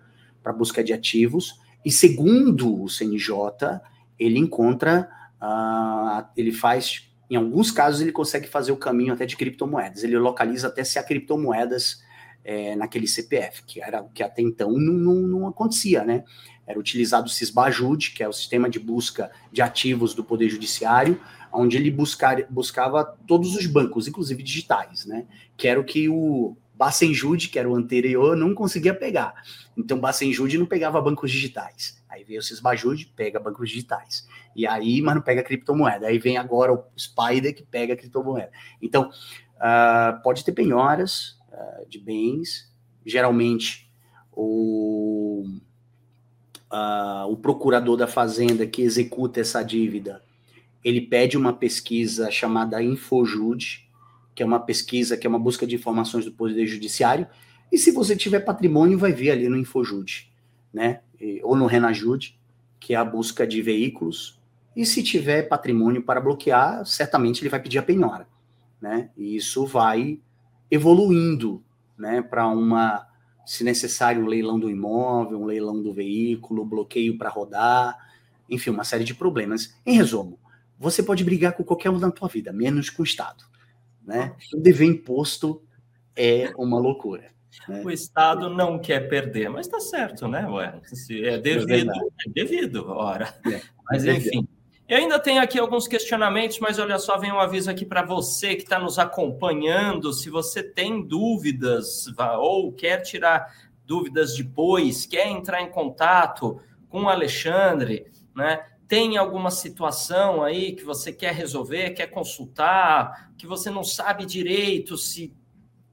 para busca de ativos. E segundo o CNJ, ele encontra, uh, ele faz, em alguns casos, ele consegue fazer o caminho até de criptomoedas. Ele localiza até se há criptomoedas é, naquele CPF, que era o que até então não, não, não, acontecia, né? Era utilizado o Cisbajude, que é o sistema de busca de ativos do Poder Judiciário, onde ele buscar, buscava todos os bancos, inclusive digitais, né? Que era o que o Bacenjude, que era o anterior, não conseguia pegar. Então, Bacenjude não pegava bancos digitais. Aí veio o Cisbajude, pega bancos digitais. E aí, mas não pega criptomoeda. Aí vem agora o Spider, que pega criptomoeda. Então, uh, pode ter penhoras, uh, de bens. Geralmente, o, uh, o procurador da fazenda que executa essa dívida, ele pede uma pesquisa chamada Infojude, que é uma pesquisa, que é uma busca de informações do Poder Judiciário, e se você tiver patrimônio, vai ver ali no Infojude, né? Ou no Renajude, que é a busca de veículos. E se tiver patrimônio para bloquear, certamente ele vai pedir a penhora, né? E isso vai evoluindo, né, para uma, se necessário, um leilão do imóvel, um leilão do veículo, bloqueio para rodar, enfim, uma série de problemas. Em resumo, você pode brigar com qualquer um na tua vida, menos com o Estado, né? O dever imposto é uma loucura. Né? O Estado não quer perder, mas está certo, né? Ué, se é devido, é, é devido, ora. É, mas enfim. E ainda tem aqui alguns questionamentos, mas olha só, vem um aviso aqui para você que está nos acompanhando. Se você tem dúvidas ou quer tirar dúvidas depois, quer entrar em contato com o Alexandre, né? Tem alguma situação aí que você quer resolver, quer consultar, que você não sabe direito se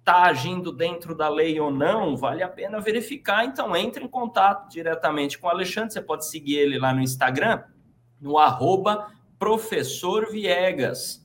está agindo dentro da lei ou não, vale a pena verificar. Então, entre em contato diretamente com o Alexandre. Você pode seguir ele lá no Instagram, no arroba professor Viegas.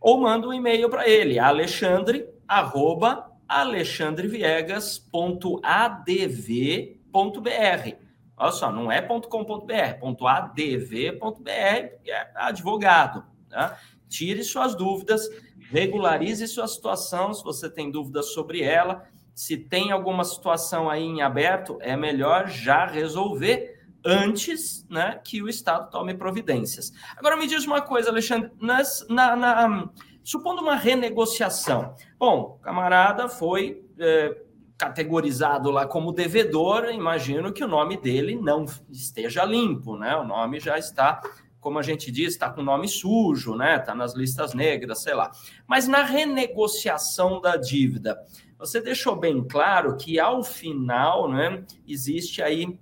Ou manda um e-mail para ele, alexandre, arroba alexandreviegas.adv.br. Olha só, não é .com.br, .adv.br, é advogado. Tá? Tire suas dúvidas regularize sua situação, se você tem dúvidas sobre ela. Se tem alguma situação aí em aberto, é melhor já resolver antes né, que o Estado tome providências. Agora me diz uma coisa, Alexandre, nas, na, na, supondo uma renegociação. Bom, camarada foi é, categorizado lá como devedor, imagino que o nome dele não esteja limpo, né? O nome já está como a gente diz, está com nome sujo, né? Está nas listas negras, sei lá. Mas na renegociação da dívida, você deixou bem claro que ao final, né, existe aí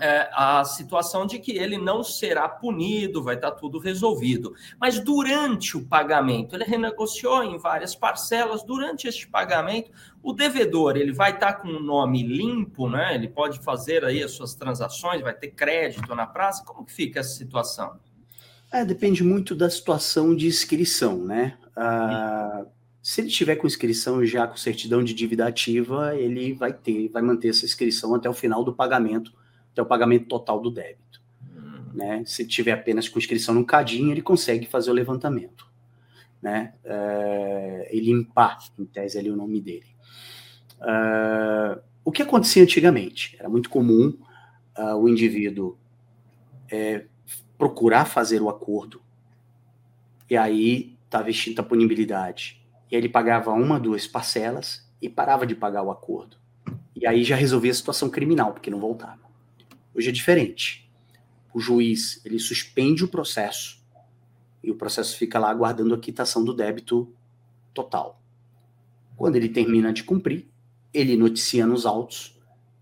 é, a situação de que ele não será punido, vai estar tá tudo resolvido. Mas durante o pagamento, ele renegociou em várias parcelas. Durante este pagamento, o devedor ele vai estar tá com o nome limpo, né? Ele pode fazer aí as suas transações, vai ter crédito na praça. Como que fica essa situação? É, depende muito da situação de inscrição, né? Ah, se ele tiver com inscrição já com certidão de dívida ativa, ele vai ter, vai manter essa inscrição até o final do pagamento, até o pagamento total do débito. Hum. Né? Se tiver apenas com inscrição no CADIM, ele consegue fazer o levantamento, né? É, e limpar, em tese, ali o nome dele. Uh, o que acontecia antigamente? Era muito comum uh, o indivíduo é, procurar fazer o acordo, e aí estava extinta a punibilidade. E aí ele pagava uma, duas parcelas e parava de pagar o acordo. E aí já resolvia a situação criminal, porque não voltava. Hoje é diferente. O juiz, ele suspende o processo e o processo fica lá aguardando a quitação do débito total. Quando ele termina de cumprir, ele noticia nos autos,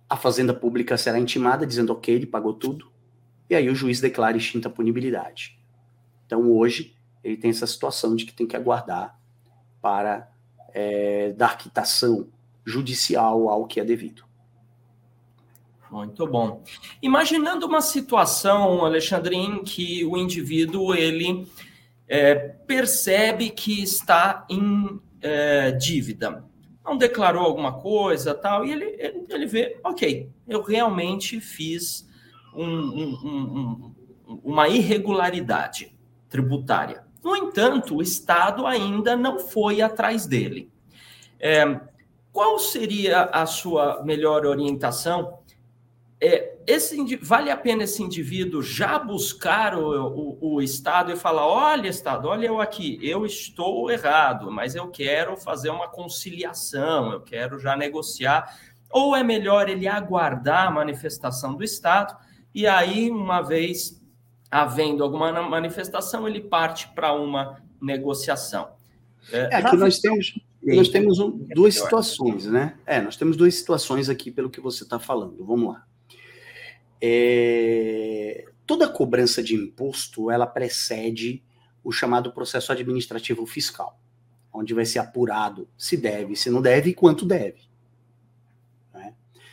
a Fazenda Pública será intimada dizendo ok, ele pagou tudo, e aí o juiz declara extinta a punibilidade. Então hoje ele tem essa situação de que tem que aguardar para é, dar quitação judicial ao que é devido. Muito bom. Imaginando uma situação, Alexandre, em que o indivíduo ele é, percebe que está em é, dívida, não declarou alguma coisa, tal, e ele, ele, ele vê, ok, eu realmente fiz um, um, um, uma irregularidade tributária. No entanto, o Estado ainda não foi atrás dele. É, qual seria a sua melhor orientação? É, esse, vale a pena esse indivíduo já buscar o, o, o, Estado e falar: olha, Estado, olha eu aqui, eu estou errado, mas eu quero fazer uma conciliação, eu quero já negociar. Ou é melhor ele aguardar a manifestação do Estado e aí, uma vez havendo alguma manifestação, ele parte para uma negociação. É, é aqui nós temos, nós temos um, duas situações, né? É, nós temos duas situações aqui pelo que você está falando. Vamos lá. É, toda cobrança de imposto ela precede o chamado processo administrativo fiscal, onde vai ser apurado se deve, se não deve e quanto deve.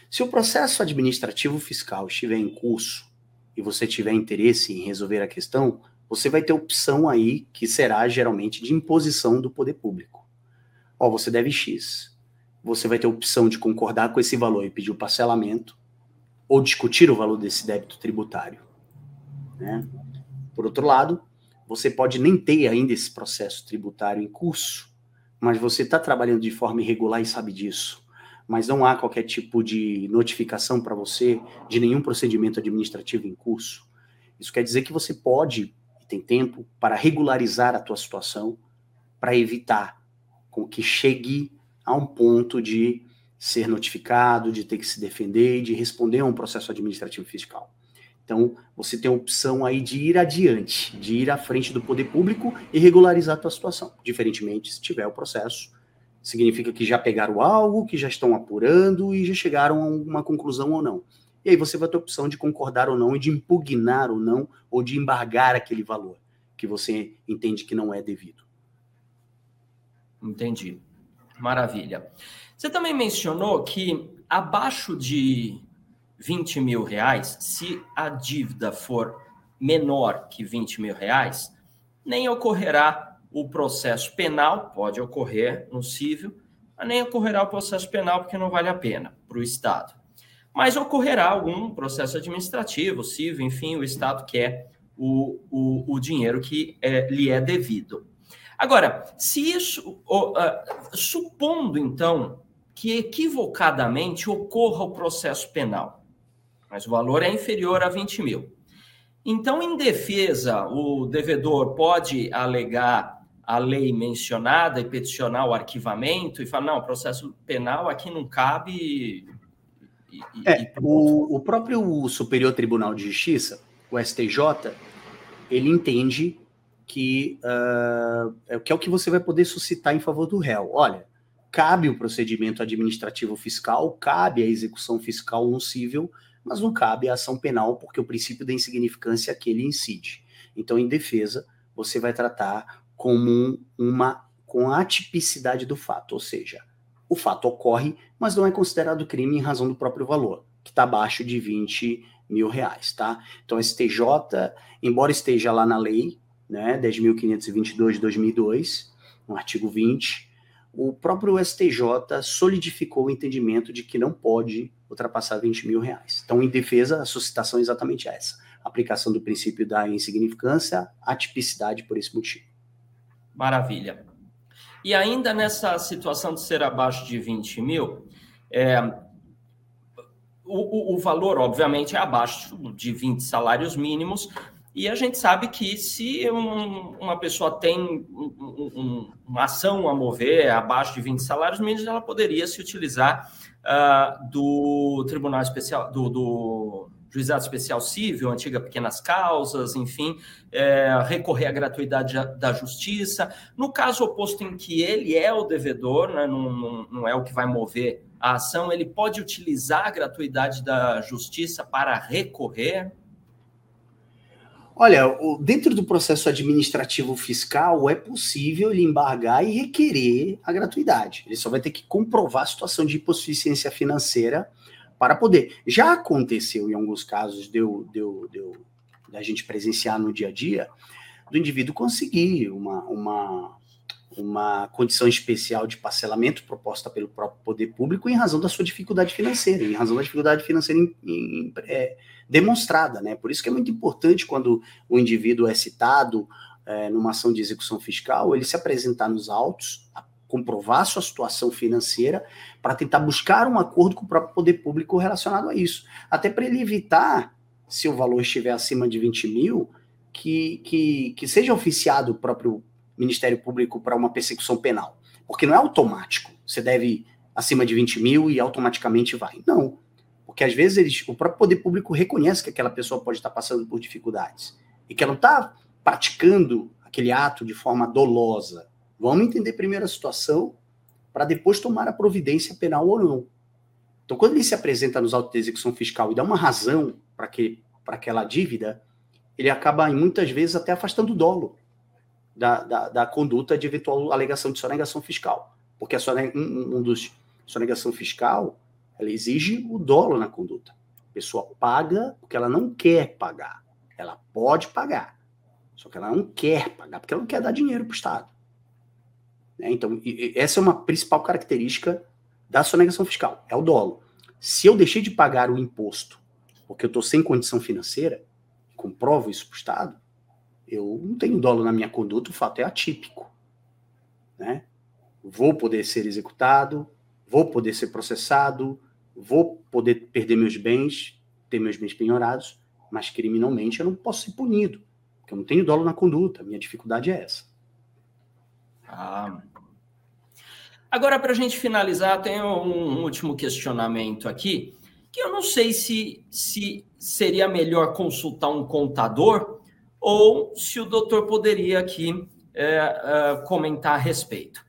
Se o processo administrativo fiscal estiver em curso e você tiver interesse em resolver a questão, você vai ter opção aí que será geralmente de imposição do poder público. Ó, você deve X. Você vai ter opção de concordar com esse valor e pedir o parcelamento ou discutir o valor desse débito tributário. Né? Por outro lado, você pode nem ter ainda esse processo tributário em curso, mas você está trabalhando de forma irregular e sabe disso mas não há qualquer tipo de notificação para você de nenhum procedimento administrativo em curso. Isso quer dizer que você pode e tem tempo para regularizar a tua situação, para evitar com que chegue a um ponto de ser notificado, de ter que se defender, de responder a um processo administrativo fiscal. Então, você tem a opção aí de ir adiante, de ir à frente do poder público e regularizar a tua situação. Diferentemente, se tiver o processo, significa que já pegaram algo, que já estão apurando e já chegaram a uma conclusão ou não. E aí você vai ter a opção de concordar ou não, e de impugnar ou não, ou de embargar aquele valor que você entende que não é devido. Entendi. Maravilha. Você também mencionou que abaixo de 20 mil reais, se a dívida for menor que 20 mil reais, nem ocorrerá o processo penal, pode ocorrer no civil, mas nem ocorrerá o processo penal porque não vale a pena para o Estado. Mas ocorrerá algum processo administrativo, civil, enfim, o Estado quer o, o, o dinheiro que é, lhe é devido. Agora, se isso, uh, supondo então que equivocadamente ocorra o processo penal, mas o valor é inferior a 20 mil. Então, em defesa, o devedor pode alegar a lei mencionada e peticionar o arquivamento e falar: não, processo penal aqui não cabe. E, é, e o, o próprio Superior Tribunal de Justiça, o STJ, ele entende que, uh, é, que é o que você vai poder suscitar em favor do réu. Olha, cabe o procedimento administrativo fiscal, cabe a execução fiscal no cível mas não cabe a ação penal, porque o princípio da insignificância é que ele incide. Então, em defesa, você vai tratar como uma com a atipicidade do fato, ou seja, o fato ocorre, mas não é considerado crime em razão do próprio valor, que está abaixo de 20 mil reais, tá? Então, STJ, embora esteja lá na lei, né, 10.522 de 2002, no artigo 20, o próprio STJ solidificou o entendimento de que não pode ultrapassar 20 mil reais. Então, em defesa, a suscitação é exatamente essa: aplicação do princípio da insignificância, atipicidade por esse motivo. Maravilha. E ainda nessa situação de ser abaixo de 20 mil, é, o, o, o valor, obviamente, é abaixo de 20 salários mínimos, e a gente sabe que se um, uma pessoa tem um, um, uma ação a mover abaixo de 20 salários mínimos, ela poderia se utilizar uh, do Tribunal Especial, do, do, Juizado Especial Civil, antiga Pequenas Causas, enfim, é, recorrer à gratuidade da justiça. No caso oposto em que ele é o devedor, né, não, não, não é o que vai mover a ação, ele pode utilizar a gratuidade da justiça para recorrer Olha, dentro do processo administrativo fiscal é possível ele embargar e requerer a gratuidade. Ele só vai ter que comprovar a situação de hipossuficiência financeira para poder. Já aconteceu em alguns casos, deu, deu, deu da gente presenciar no dia a dia, do indivíduo conseguir uma, uma, uma condição especial de parcelamento proposta pelo próprio poder público em razão da sua dificuldade financeira, em razão da dificuldade financeira em, em, é, demonstrada, né? Por isso que é muito importante quando o indivíduo é citado é, numa ação de execução fiscal, ele se apresentar nos autos, comprovar sua situação financeira, para tentar buscar um acordo com o próprio poder público relacionado a isso. Até para ele evitar, se o valor estiver acima de 20 mil, que, que, que seja oficiado o próprio Ministério Público para uma persecução penal. Porque não é automático. Você deve acima de 20 mil e automaticamente vai. Não. Porque às vezes eles, o próprio poder público reconhece que aquela pessoa pode estar passando por dificuldades e que ela não está praticando aquele ato de forma dolosa. Vamos entender primeiro a situação para depois tomar a providência penal ou não. Então, quando ele se apresenta nos autos de execução fiscal e dá uma razão para que, aquela dívida, ele acaba, muitas vezes, até afastando o dolo da, da, da conduta de eventual alegação de sonegação fiscal. Porque a um dos sonegação fiscal ela exige o dolo na conduta. A pessoa paga porque ela não quer pagar. Ela pode pagar, só que ela não quer pagar porque ela não quer dar dinheiro para o Estado. Né? Então, essa é uma principal característica da sonegação fiscal, é o dolo. Se eu deixei de pagar o imposto porque eu estou sem condição financeira, comprovo isso para o Estado, eu não tenho dolo na minha conduta, o fato é atípico. Né? Vou poder ser executado, vou poder ser processado, vou poder perder meus bens, ter meus bens penhorados, mas criminalmente eu não posso ser punido, porque eu não tenho dolo na conduta, minha dificuldade é essa. Ah. Agora, para a gente finalizar, tem um último questionamento aqui, que eu não sei se, se seria melhor consultar um contador ou se o doutor poderia aqui é, é, comentar a respeito.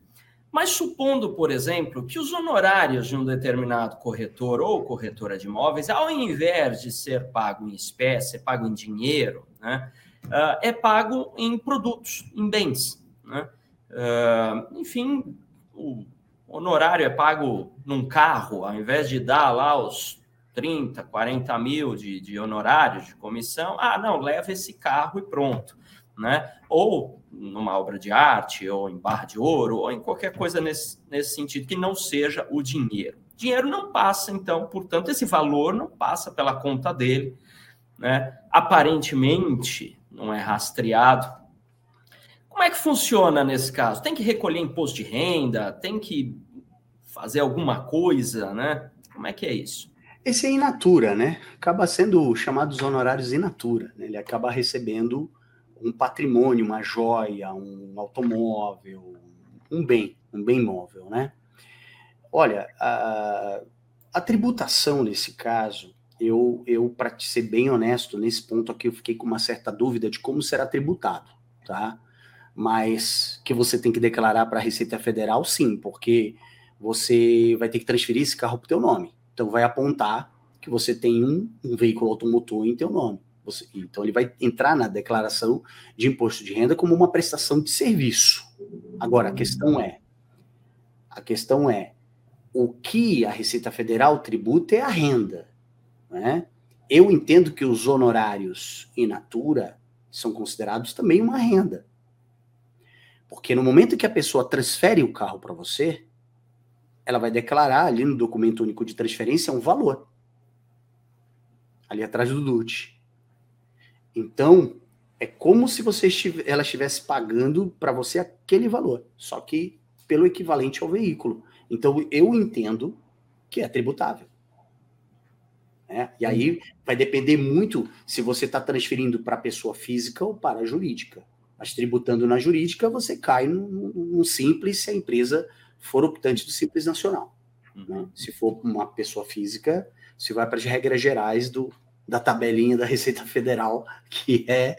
Mas supondo, por exemplo, que os honorários de um determinado corretor ou corretora de imóveis, ao invés de ser pago em espécie, é pago em dinheiro, né, uh, é pago em produtos, em bens. Né? Uh, enfim, o honorário é pago num carro, ao invés de dar lá os 30, 40 mil de, de honorários de comissão, ah, não, leva esse carro e pronto. Né? Ou numa obra de arte, ou em barra de ouro, ou em qualquer coisa nesse, nesse sentido, que não seja o dinheiro. Dinheiro não passa, então, portanto, esse valor não passa pela conta dele. Né? Aparentemente, não é rastreado. Como é que funciona nesse caso? Tem que recolher imposto de renda? Tem que fazer alguma coisa, né? Como é que é isso? Esse é in natura, né? Acaba sendo chamado os honorários in natura. Né? Ele acaba recebendo um patrimônio, uma joia, um automóvel, um bem, um bem móvel, né? Olha, a, a tributação nesse caso, eu, eu para ser bem honesto, nesse ponto aqui eu fiquei com uma certa dúvida de como será tributado, tá? Mas que você tem que declarar para a Receita Federal, sim, porque você vai ter que transferir esse carro para o teu nome. Então vai apontar que você tem um, um veículo automotor em teu nome. Você, então, ele vai entrar na declaração de imposto de renda como uma prestação de serviço. Agora, a questão é: a questão é o que a Receita Federal tributa é a renda. Né? Eu entendo que os honorários in natura são considerados também uma renda. Porque no momento que a pessoa transfere o carro para você, ela vai declarar ali no documento único de transferência um valor. Ali atrás do DUT. Então, é como se você estivesse, ela estivesse pagando para você aquele valor, só que pelo equivalente ao veículo. Então, eu entendo que é tributável. Né? E aí vai depender muito se você está transferindo para a pessoa física ou para a jurídica. Mas tributando na jurídica, você cai no, simples se a empresa for optante do simples nacional. Né? Uhum. Se for uma pessoa física, você vai para as regras gerais do, da tabelinha da Receita Federal, que é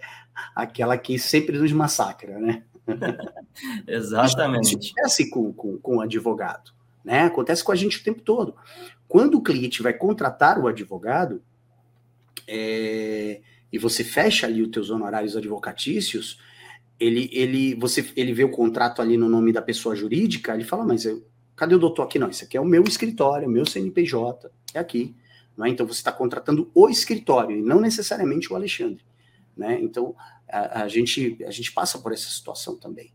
aquela que sempre nos massacra, né? Exatamente. Isso acontece com, com, com o advogado, né? Acontece com a gente o tempo todo. Quando o cliente vai contratar o advogado, é, e você fecha ali os teus honorários advocatícios, ele, ele, você, ele vê o contrato ali no nome da pessoa jurídica, ele fala, mas eu, cadê o doutor aqui? Não, isso aqui é o meu escritório, o meu CNPJ, é aqui. Né? Então você está contratando o escritório e não necessariamente o Alexandre. Né? Então a, a, gente, a gente passa por essa situação também.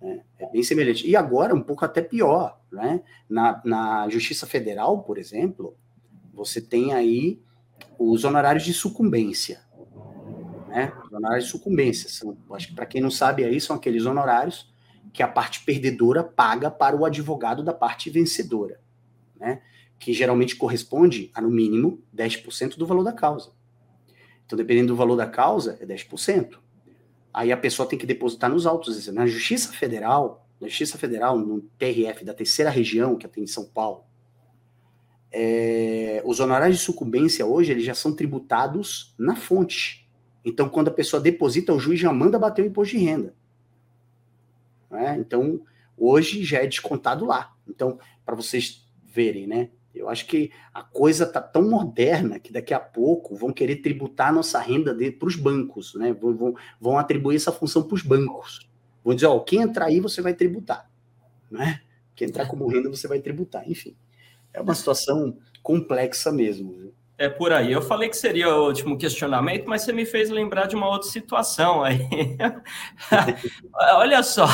Né? É bem semelhante. E agora um pouco até pior. Né? Na, na Justiça Federal, por exemplo, você tem aí os honorários de sucumbência. Né? Os honorários de sucumbência. São, acho que para quem não sabe aí, são aqueles honorários que a parte perdedora paga para o advogado da parte vencedora. Né? que geralmente corresponde a, no mínimo, 10% do valor da causa. Então, dependendo do valor da causa, é 10%. Aí a pessoa tem que depositar nos autos. Na Justiça Federal, na Justiça Federal, no TRF da terceira região, que tem em São Paulo, é, os honorários de sucumbência hoje eles já são tributados na fonte. Então, quando a pessoa deposita, o juiz já manda bater o imposto de renda. Né? Então, hoje já é descontado lá. Então, para vocês verem, né? Eu acho que a coisa está tão moderna que daqui a pouco vão querer tributar a nossa renda para os bancos, né? Vão, vão, vão, atribuir essa função para os bancos. Vão dizer, ó, quem entrar aí você vai tributar, né? Quem entrar como renda você vai tributar. Enfim, é uma situação complexa mesmo. Viu? É por aí. Eu falei que seria o último questionamento, mas você me fez lembrar de uma outra situação aí. Olha só,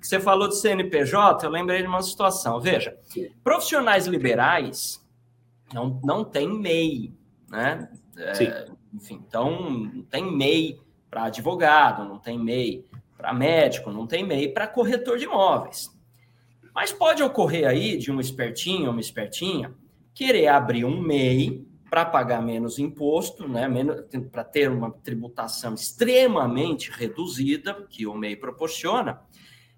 você falou de CNPJ, eu lembrei de uma situação. Veja, profissionais liberais não, não tem MEI, né? É, enfim, então não tem MEI para advogado, não tem MEI para médico, não tem MEI para corretor de imóveis. Mas pode ocorrer aí de um espertinho, uma espertinha, querer abrir um MEI para pagar menos imposto, né, para ter uma tributação extremamente reduzida, que o MEI proporciona,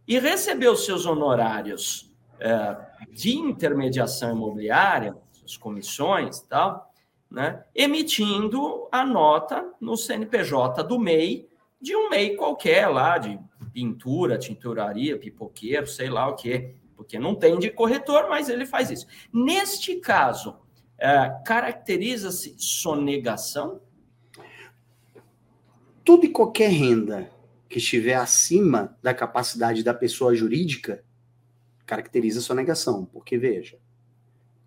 e receber os seus honorários é, de intermediação imobiliária, as comissões e tal, né, emitindo a nota no CNPJ do MEI, de um MEI qualquer lá, de pintura, tinturaria, pipoqueiro, sei lá o quê, porque não tem de corretor, mas ele faz isso. Neste caso, é, caracteriza-se sonegação? Tudo e qualquer renda que estiver acima da capacidade da pessoa jurídica caracteriza sonegação, porque veja,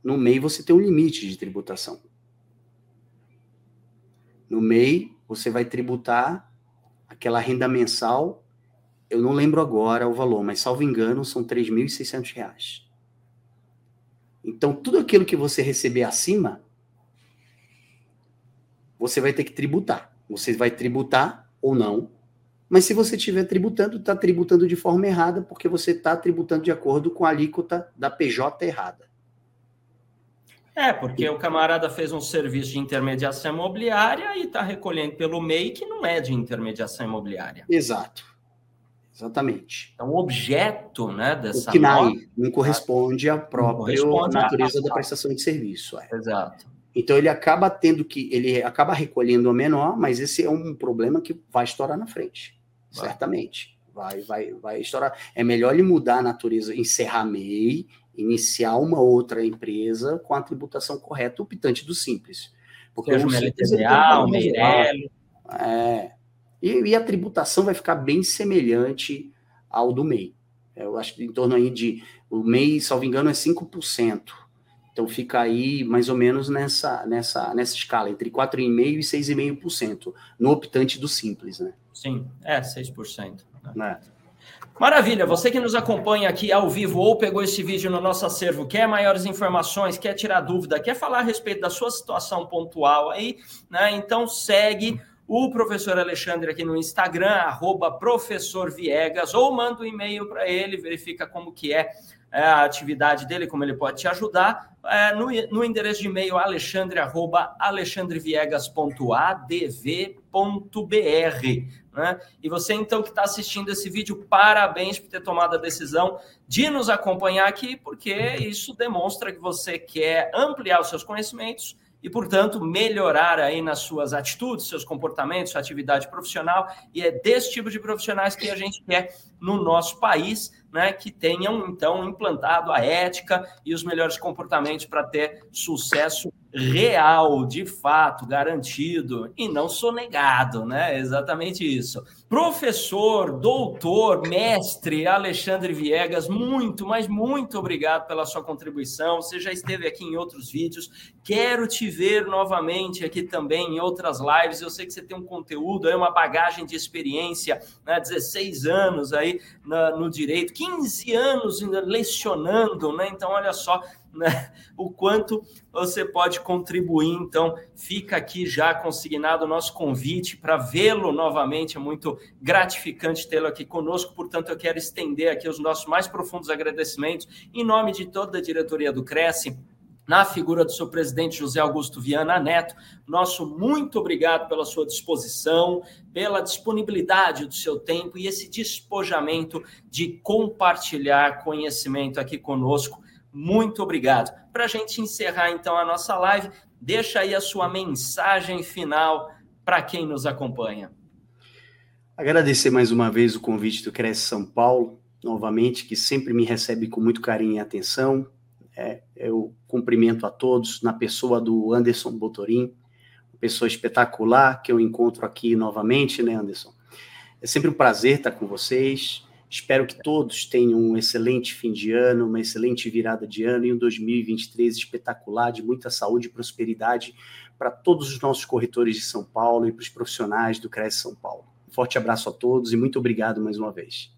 no MEI você tem um limite de tributação. No MEI você vai tributar aquela renda mensal, eu não lembro agora o valor, mas salvo engano são R$ 3.600. Então, tudo aquilo que você receber acima, você vai ter que tributar. Você vai tributar ou não. Mas se você estiver tributando, está tributando de forma errada, porque você está tributando de acordo com a alíquota da PJ errada. É, porque o camarada fez um serviço de intermediação imobiliária e está recolhendo pelo MEI que não é de intermediação imobiliária. Exato. Exatamente. Então, o objeto né, dessa. O KNAI não corresponde à própria corresponde natureza a... da prestação de serviço. É. Exato. Então ele acaba tendo que. Ele acaba recolhendo a menor, mas esse é um problema que vai estourar na frente. Vai. Certamente. Vai, vai, vai estourar. É melhor ele mudar a natureza, encerrar MEI, iniciar uma outra empresa com a tributação correta, o pitante do simples. Porque Seja o LTDA, o Meirelli. É, e, e, a tributação vai ficar bem semelhante ao do MEI. Eu acho que em torno aí de. O MEI, salvo engano, é 5%. Então fica aí mais ou menos nessa, nessa, nessa escala, entre 4,5% e 6,5% no optante do Simples, né? Sim, é 6%. Né? É. Maravilha, você que nos acompanha aqui ao vivo ou pegou esse vídeo no nosso acervo, quer maiores informações, quer tirar dúvida, quer falar a respeito da sua situação pontual aí, né? Então segue o professor Alexandre aqui no Instagram, arroba professor Viegas, ou manda um e-mail para ele, verifica como que é, é a atividade dele, como ele pode te ajudar, é, no, no endereço de e-mail alexandre, arroba alexandreviegas.adv.br. Né? E você, então, que está assistindo esse vídeo, parabéns por ter tomado a decisão de nos acompanhar aqui, porque isso demonstra que você quer ampliar os seus conhecimentos e, portanto, melhorar aí nas suas atitudes, seus comportamentos, sua atividade profissional. E é desse tipo de profissionais que a gente quer no nosso país, né, que tenham, então, implantado a ética e os melhores comportamentos para ter sucesso real, de fato, garantido e não sonegado, né? Exatamente isso. Professor, doutor, mestre Alexandre Viegas, muito, mas muito obrigado pela sua contribuição. Você já esteve aqui em outros vídeos. Quero te ver novamente aqui também em outras lives. Eu sei que você tem um conteúdo, aí uma bagagem de experiência, né? 16 anos aí no direito, 15 anos lecionando, né? Então, olha só, né, o quanto você pode contribuir. Então, fica aqui já consignado o nosso convite para vê-lo novamente. É muito gratificante tê-lo aqui conosco. Portanto, eu quero estender aqui os nossos mais profundos agradecimentos em nome de toda a diretoria do Cresce na figura do seu presidente José Augusto Viana Neto. Nosso muito obrigado pela sua disposição, pela disponibilidade do seu tempo e esse despojamento de compartilhar conhecimento aqui conosco muito obrigado. Para a gente encerrar então a nossa live, deixa aí a sua mensagem final para quem nos acompanha. Agradecer mais uma vez o convite do Cresce São Paulo, novamente, que sempre me recebe com muito carinho e atenção. É, eu cumprimento a todos na pessoa do Anderson Botorim, pessoa espetacular que eu encontro aqui novamente, né, Anderson? É sempre um prazer estar com vocês. Espero que todos tenham um excelente fim de ano, uma excelente virada de ano e um 2023 espetacular, de muita saúde e prosperidade para todos os nossos corretores de São Paulo e para os profissionais do Cresce São Paulo. Forte abraço a todos e muito obrigado mais uma vez.